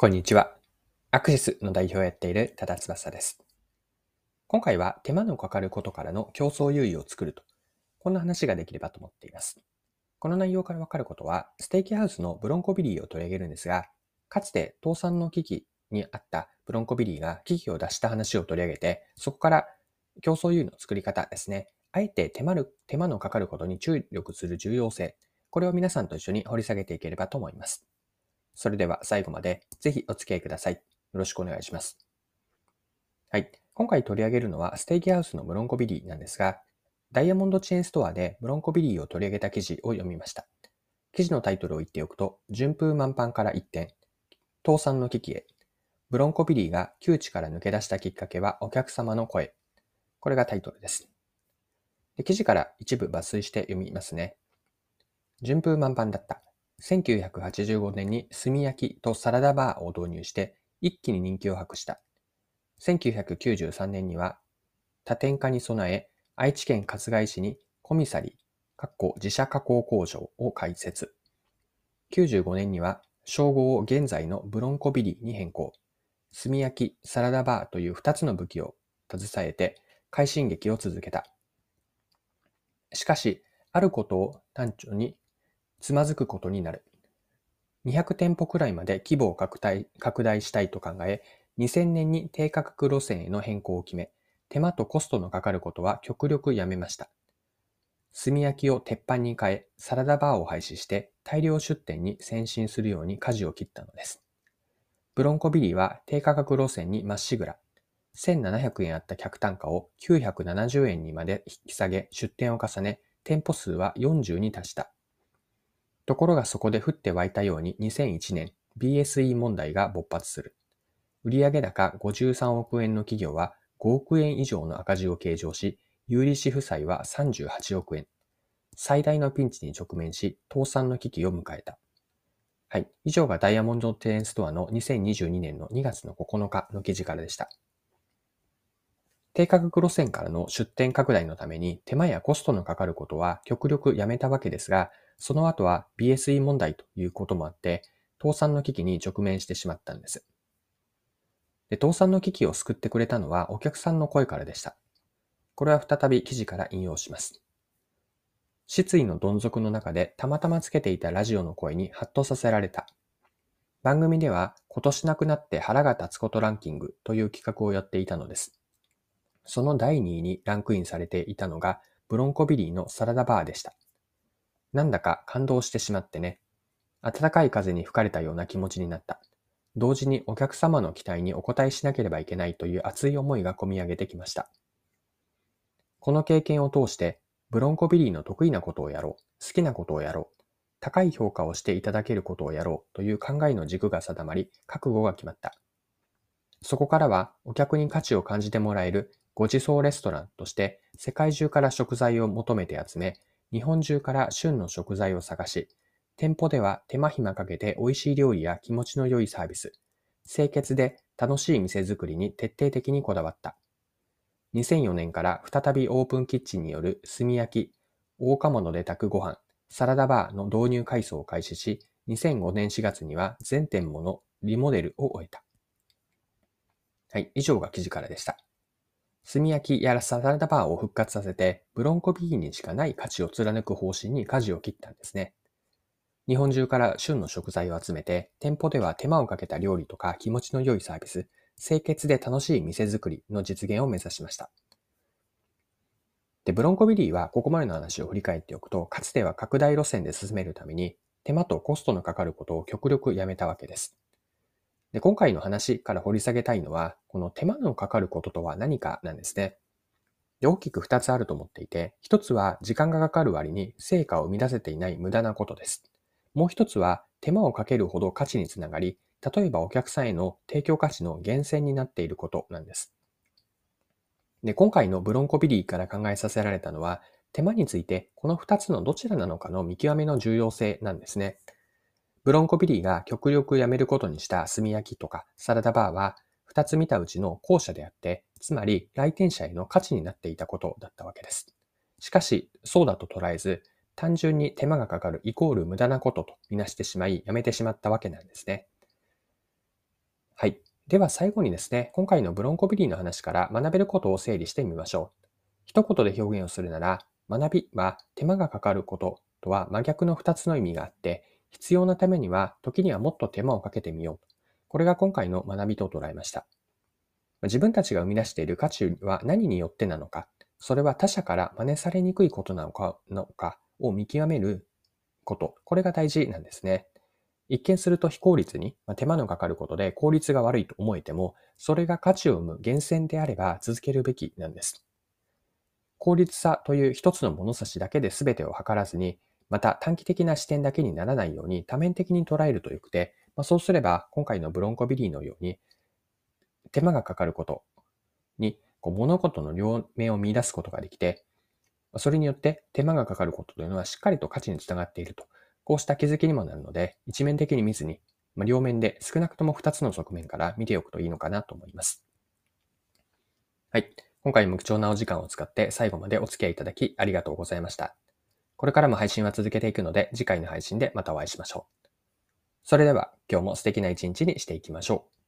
こんにちは。アクシスの代表をやっている多田翼です。今回は手間のかかることからの競争優位を作ると、こんな話ができればと思っています。この内容からわかることは、ステーキハウスのブロンコビリーを取り上げるんですが、かつて倒産の危機にあったブロンコビリーが危機を脱した話を取り上げて、そこから競争優位の作り方ですね。あえて手間る手間のかかることに注力する重要性、これを皆さんと一緒に掘り下げていければと思います。それでは最後までぜひお付き合いください。よろしくお願いします。はい。今回取り上げるのはステーキハウスのブロンコビリーなんですが、ダイヤモンドチェーンストアでブロンコビリーを取り上げた記事を読みました。記事のタイトルを言っておくと、順風満帆から一転、倒産の危機へ、ブロンコビリーが窮地から抜け出したきっかけはお客様の声。これがタイトルです。で記事から一部抜粋して読みますね。順風満帆だった。1985年に炭焼きとサラダバーを導入して一気に人気を博した。1993年には多点化に備え愛知県春日井市にコミサリー、自社加工工場を開設。95年には称号を現在のブロンコビリーに変更。炭焼き、サラダバーという2つの武器を携えて快進撃を続けた。しかし、あることを単調につまずくことになる。200店舗くらいまで規模を拡大拡大したいと考え、2000年に低価格路線への変更を決め、手間とコストのかかることは極力やめました。炭焼きを鉄板に変え、サラダバーを廃止して大量出店に先進するように舵を切ったのです。ブロンコビリーは低価格路線にまっしぐら、1700円あった客単価を970円にまで引き下げ出店を重ね、店舗数は40に達した。ところがそこで降って湧いたように2001年 BSE 問題が勃発する。売上高53億円の企業は5億円以上の赤字を計上し、有利子負債は38億円。最大のピンチに直面し、倒産の危機を迎えた。はい。以上がダイヤモンドテーンストアの2022年の2月の9日の記事からでした。低価格路線からの出店拡大のために手間やコストのかかることは極力やめたわけですが、その後は BSE 問題ということもあって、倒産の危機に直面してしまったんです。で倒産の危機を救ってくれたのはお客さんの声からでした。これは再び記事から引用します。失意のどん底の中でたまたまつけていたラジオの声にハッとさせられた。番組では今年亡くなって腹が立つことランキングという企画をやっていたのです。その第2位にランクインされていたのがブロンコビリーのサラダバーでした。なんだか感動してしまってね。暖かい風に吹かれたような気持ちになった。同時にお客様の期待にお応えしなければいけないという熱い思いが込み上げてきました。この経験を通して、ブロンコビリーの得意なことをやろう、好きなことをやろう、高い評価をしていただけることをやろうという考えの軸が定まり、覚悟が決まった。そこからはお客に価値を感じてもらえるご馳走レストランとして世界中から食材を求めて集め、日本中から旬の食材を探し、店舗では手間暇かけて美味しい料理や気持ちの良いサービス、清潔で楽しい店づくりに徹底的にこだわった。2004年から再びオープンキッチンによる炭焼き、大釜ので炊くご飯、サラダバーの導入改装を開始し、2005年4月には全店ものリモデルを終えた。はい、以上が記事からでした。炭焼きやらサラダバーを復活させて、ブロンコビーにしかない価値を貫く方針に舵を切ったんですね。日本中から旬の食材を集めて、店舗では手間をかけた料理とか気持ちの良いサービス、清潔で楽しい店づくりの実現を目指しました。で、ブロンコビリーはここまでの話を振り返っておくと、かつては拡大路線で進めるために、手間とコストのかかることを極力やめたわけです。で、今回の話から掘り下げたいのは、この手間のかかることとは何かなんですね。で、大きく2つあると思っていて、1つは時間がかかる割に成果を生み出せていない無駄なことです。もう1つは手間をかけるほど価値につながり、例えばお客さんへの提供価値の源泉になっていることなんです。で、今回のブロンコビリーから考えさせられたのは、手間についてこの2つのどちらなのかの見極めの重要性なんですね。ブロンコビリーが極力やめることにした炭焼きとかサラダバーは、二つ見たうちの後者であって、つまり来店者への価値になっていたことだったわけです。しかし、そうだと捉えず、単純に手間がかかるイコール無駄なこととみなしてしまい、やめてしまったわけなんですね。はいでは最後にですね、今回のブロンコビリーの話から学べることを整理してみましょう。一言で表現をするなら、学びは手間がかかることとは真逆の2つの意味があって、必要なためには時にはもっと手間をかけてみよう。これが今回の学びと捉えました。自分たちが生み出している価値は何によってなのか、それは他者から真似されにくいことなのかのかを見極めること、これが大事なんですね。一見すると非効率に、まあ、手間のかかることで効率が悪いと思えても、それが価値を生む源泉であれば続けるべきなんです。効率さという一つの物差しだけで全てを測らずに、また短期的な視点だけにならないように多面的に捉えるとよくて、まあ、そうすれば今回のブロンコビリーのように手間がかかることにこう物事の両面を見出すことができて、それによって手間がかかることというのはしっかりと価値につながっているとこうした気づきにもなるので、一面的に見ずに、まあ、両面で少なくとも2つの側面から見ておくといいのかなと思います。はい。今回も貴重なお時間を使って最後までお付き合いいただきありがとうございました。これからも配信は続けていくので、次回の配信でまたお会いしましょう。それでは今日も素敵な一日にしていきましょう。